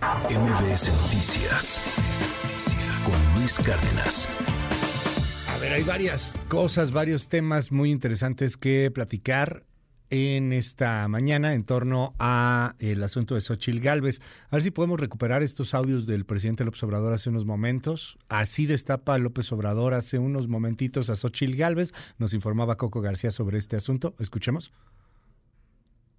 MBS Noticias con Luis Cárdenas. A ver, hay varias cosas, varios temas muy interesantes que platicar en esta mañana en torno a el asunto de Xochil Gálvez. A ver si podemos recuperar estos audios del presidente López Obrador hace unos momentos. Así destapa López Obrador hace unos momentitos a Xochil Gálvez. Nos informaba Coco García sobre este asunto. Escuchemos.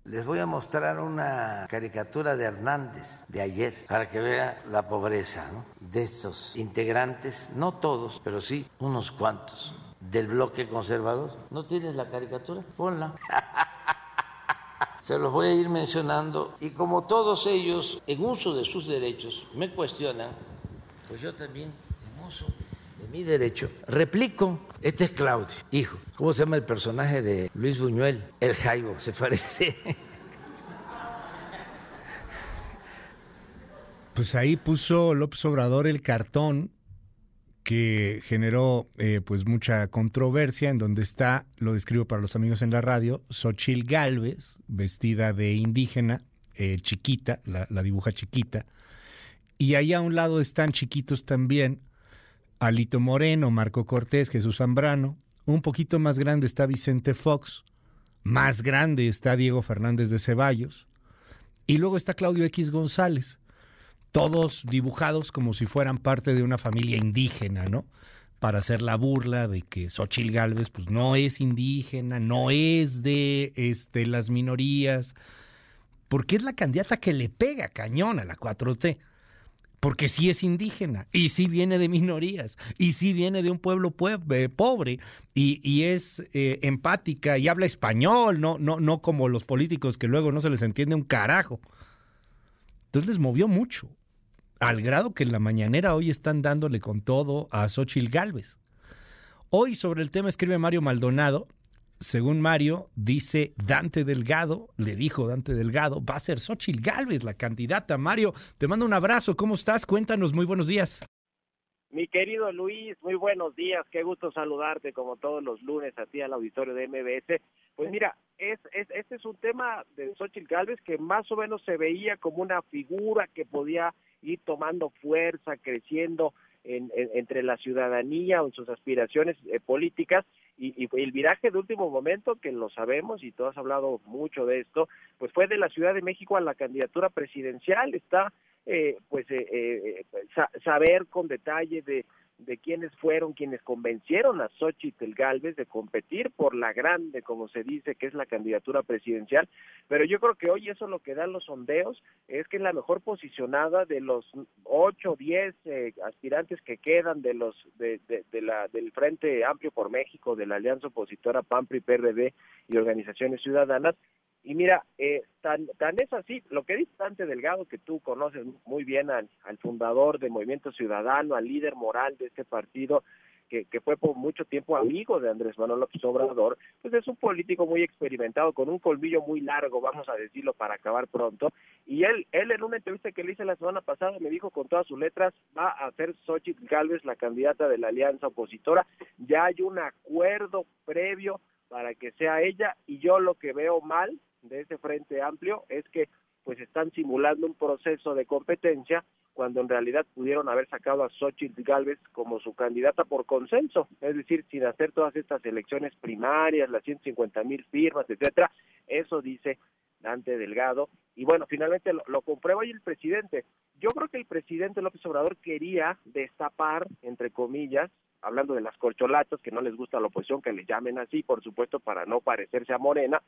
Les voy a mostrar una caricatura de Hernández de ayer para que vea la pobreza de estos integrantes, no todos, pero sí unos cuantos del bloque conservador. ¿No tienes la caricatura? Ponla. Se los voy a ir mencionando y como todos ellos en uso de sus derechos me cuestionan, pues yo también mi derecho replico. Este es Claudio, hijo. ¿Cómo se llama el personaje de Luis Buñuel? El Jaibo, se parece. Pues ahí puso López Obrador el cartón que generó eh, pues mucha controversia en donde está, lo describo para los amigos en la radio, Xochil Galvez, vestida de indígena, eh, chiquita, la, la, dibuja chiquita, y ahí a un lado están chiquitos también Alito Moreno, Marco Cortés, Jesús Zambrano, un poquito más grande está Vicente Fox, más grande está Diego Fernández de Ceballos, y luego está Claudio X González. Todos dibujados como si fueran parte de una familia indígena, ¿no? Para hacer la burla de que Xochil Gálvez pues no es indígena, no es de este, las minorías, porque es la candidata que le pega cañón a la 4T. Porque sí es indígena, y sí viene de minorías, y sí viene de un pueblo eh, pobre, y, es eh, empática y habla español, no, no, no como los políticos que luego no se les entiende un carajo. Entonces les movió mucho al grado que en la mañanera hoy están dándole con todo a Xochil Gálvez. Hoy sobre el tema escribe Mario Maldonado. Según Mario, dice Dante Delgado, le dijo Dante Delgado, va a ser Xochil Gálvez la candidata. Mario, te mando un abrazo, ¿cómo estás? Cuéntanos, muy buenos días. Mi querido Luis, muy buenos días, qué gusto saludarte como todos los lunes a ti al auditorio de MBS. Pues mira, es, es, este es un tema de Xochitl Galvez que más o menos se veía como una figura que podía ir tomando fuerza, creciendo en, entre la ciudadanía o en sus aspiraciones eh, políticas y, y, el viraje de último momento, que lo sabemos y tú has hablado mucho de esto, pues fue de la Ciudad de México a la candidatura presidencial, está eh, pues eh, eh, saber con detalle de de quiénes fueron quienes convencieron a Xochitl Galvez de competir por la grande, como se dice, que es la candidatura presidencial, pero yo creo que hoy eso lo que dan los sondeos es que es la mejor posicionada de los ocho, diez eh, aspirantes que quedan de los de, de, la del Frente Amplio por México, de la Alianza Opositora PAMPRI, PRD y organizaciones ciudadanas, y mira, eh, tan, tan es así, lo que dice Dante Delgado, que tú conoces muy bien al, fundador de Movimiento Ciudadano, al líder moral de este partido, que, que, fue por mucho tiempo amigo de Andrés Manuel López Obrador, pues es un político muy experimentado, con un colmillo muy largo, vamos a decirlo, para acabar pronto. Y él, él en una entrevista que le hice la semana pasada me dijo con todas sus letras, va a ser Xochitl Galvez la candidata de la alianza opositora. Ya hay un acuerdo previo para que sea ella y yo lo que veo mal de ese frente amplio es que pues están simulando un proceso de competencia cuando en realidad pudieron haber sacado a Xochitl Galvez como su candidata por consenso, es decir, sin hacer todas estas elecciones primarias, las 150 mil firmas, etcétera, eso dice Dante Delgado, y bueno, finalmente lo, comprueba el presidente. Yo creo que el presidente López Obrador quería destapar, entre comillas, hablando de las corcholatas, que no les gusta a la oposición que le llamen así, por supuesto, para no parecerse a Morena,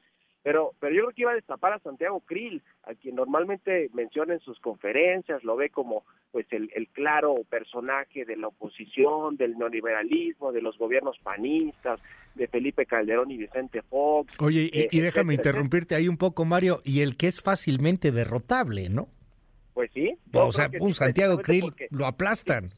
pero, pero yo creo que iba a destapar a Santiago Krill, a quien normalmente menciona en sus conferencias, lo ve como pues el, el claro personaje de la oposición, del neoliberalismo, de los gobiernos panistas, de Felipe Calderón y Vicente Fox. Oye, y, y eh, déjame interrumpirte ahí un poco, Mario, y el que es fácilmente derrotable, ¿no? Pues sí. O sea, un Santiago Krill lo aplastan.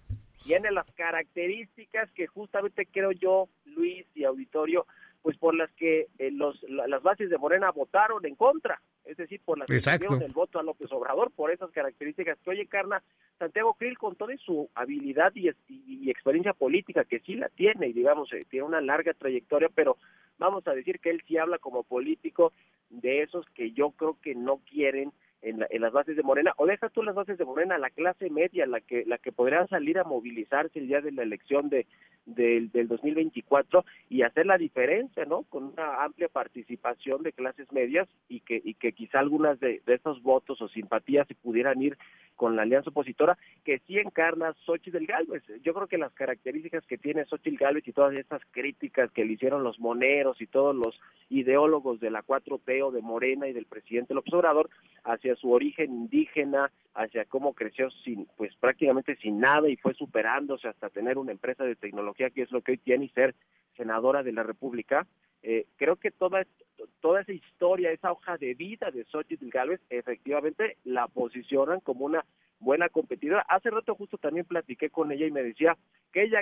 Tiene las características que justamente creo yo, Luis y auditorio, pues por las que eh, los, las bases de Morena votaron en contra, es decir, por las Exacto. del voto a López Obrador, por esas características que oye Carna, Santiago Krill con toda su habilidad y, y, experiencia política, que sí la tiene, y digamos, eh, tiene una larga trayectoria, pero vamos a decir que él sí habla como político de esos que yo creo que no quieren en, las bases de Morena, o deja tú las bases de Morena, la clase media, la que la que podrá salir a movilizarse el día de la elección de del, del 2024 y hacer la diferencia, ¿no? Con una amplia participación de clases medias y que y que quizá algunas de, de estos votos o simpatías se pudieran ir con la alianza opositora que sí encarna Xochitl Galvez. Yo creo que las características que tiene Xochitl Galvez y todas estas críticas que le hicieron los moneros y todos los ideólogos de la 4T o de Morena y del presidente López Obrador hacia su origen indígena, hacia cómo creció sin pues prácticamente sin nada y fue superándose hasta tener una empresa de tecnología que es lo que hoy tiene y ser senadora de la República. Eh, creo que toda toda esa historia, esa hoja de vida de Xochitl Galvez, efectivamente la posicionan como una buena competidora. Hace rato justo también platiqué con ella y me decía que ella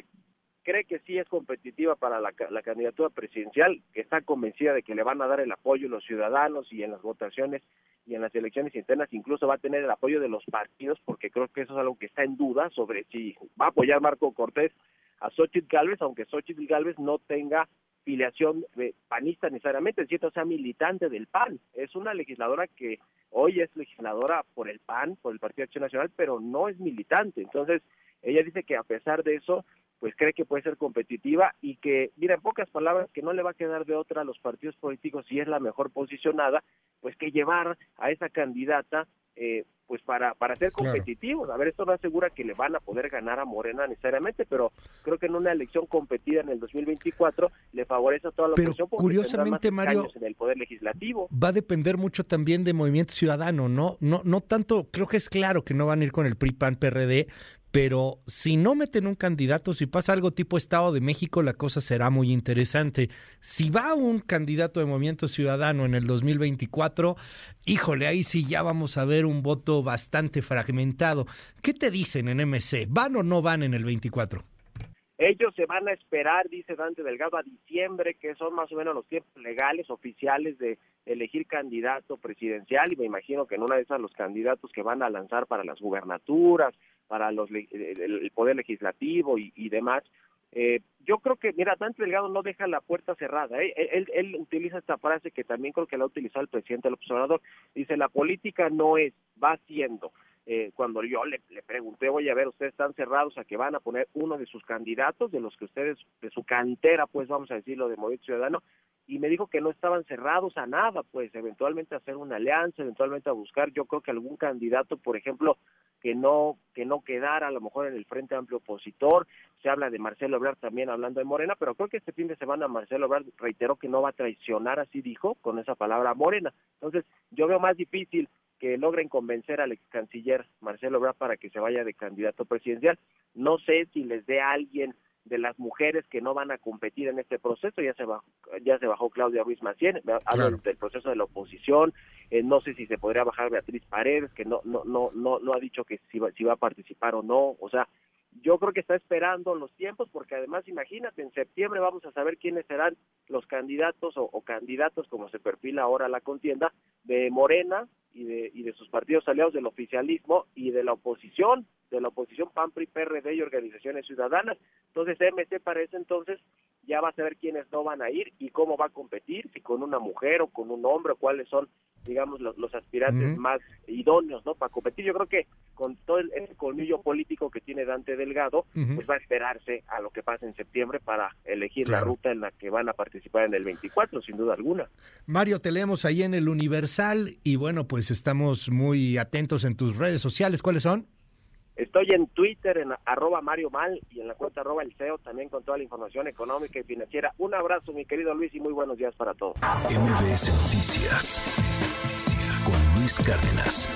cree que sí es competitiva para la, la, candidatura presidencial, que está convencida de que le van a dar el apoyo los ciudadanos y en las votaciones y en las elecciones internas incluso va a tener el apoyo de los partidos, porque creo que eso es algo que está en duda sobre si va a apoyar Marco Cortés a Xochitl Galvez, aunque Xochitl Galvez no tenga filiación panista necesariamente, es cierto, sea militante del PAN. Es una legisladora que hoy es legisladora por el PAN, por el Partido de Acción Nacional, pero no es militante. Entonces, ella dice que a pesar de eso, pues cree que puede ser competitiva y que, mira, en pocas palabras, que no le va a quedar de otra a los partidos políticos si es la mejor posicionada, pues que llevar a esa candidata eh, pues para, para ser competitivos. A ver, esto no asegura que le van a poder ganar a Morena necesariamente, pero creo que en una elección competida en el 2024 le favorece a toda la pero Curiosamente, Mario, en el poder legislativo. Va a depender mucho también de Movimiento Ciudadano, ¿no? No, no tanto, creo que es claro que no van a ir con el PRI, PAN, PRD, pero si no meten un candidato, si pasa algo tipo Estado de México, la cosa será muy interesante. Si va un candidato de Movimiento Ciudadano en el 2024, híjole, ahí sí ya vamos a ver un voto bastante fragmentado. ¿Qué te dicen en MC? ¿Van o no van en el 24? Ellos se van a esperar, dice Dante Delgado, a diciembre, que son más o menos los tiempos legales, oficiales de elegir candidato presidencial, y me imagino que en una de esas los candidatos que van a lanzar para las gubernaturas, para los, el poder legislativo y, demás, eh, yo creo que, mira, Dante Delgado no deja la puerta cerrada. ¿eh? Él, él, utiliza esta frase que también creo que la ha utilizado el presidente del observador. Dice, la política no es, va siendo. Eh, cuando yo le, pregunté, oye, a ver, ustedes están cerrados a que van a poner uno de sus candidatos, de los que ustedes, de su cantera, pues vamos a decirlo, de Movimiento Ciudadano, y me dijo que no estaban cerrados a nada, pues eventualmente hacer una alianza, eventualmente a buscar, yo creo que algún candidato, por ejemplo, que no que no quedara a lo mejor en el Frente Amplio opositor, se habla de Marcelo Obrador también hablando de Morena, pero creo que este fin de semana Marcelo Obrador reiteró que no va a traicionar, así dijo, con esa palabra Morena. Entonces, yo veo más difícil que logren convencer al ex canciller Marcelo Ebrard para que se vaya de candidato presidencial. No sé si les dé a alguien de las mujeres que no van a competir en este proceso, ya se bajó, ya se bajó Claudia Ruiz Macien, hablan del proceso de la oposición, eh, no sé si se podría bajar Beatriz Paredes, que no no no no no ha dicho que si va, si va a participar o no, o sea, yo creo que está esperando los tiempos porque además imagínate en septiembre vamos a saber quiénes serán los candidatos o, o candidatos como se perfila ahora la contienda de Morena y de, y de sus partidos aliados del oficialismo y de la oposición, de la oposición PAN, PRI, PRD y organizaciones ciudadanas. Entonces MC para ese entonces ya va a saber quiénes no van a ir y cómo va a competir, si con una mujer o con un hombre, o cuáles son, digamos, los, los aspirantes más idóneos, ¿no? Para competir. Yo creo que con todo el, ese colmillo político que tiene Dante Delgado, pues va a esperarse a lo que pase en septiembre para elegir la ruta en la que van a participar en el 24, sin duda alguna. Mario, te leemos ahí en el Universal y bueno, pues estamos muy atentos en tus redes sociales. ¿Cuáles son? Estoy en Twitter, en arroba Mario Mal y en la cuenta arroba el CEO, también con toda la información económica y financiera. Un abrazo, mi querido Luis, y muy buenos días para todos. MBS Noticias con Luis Cárdenas.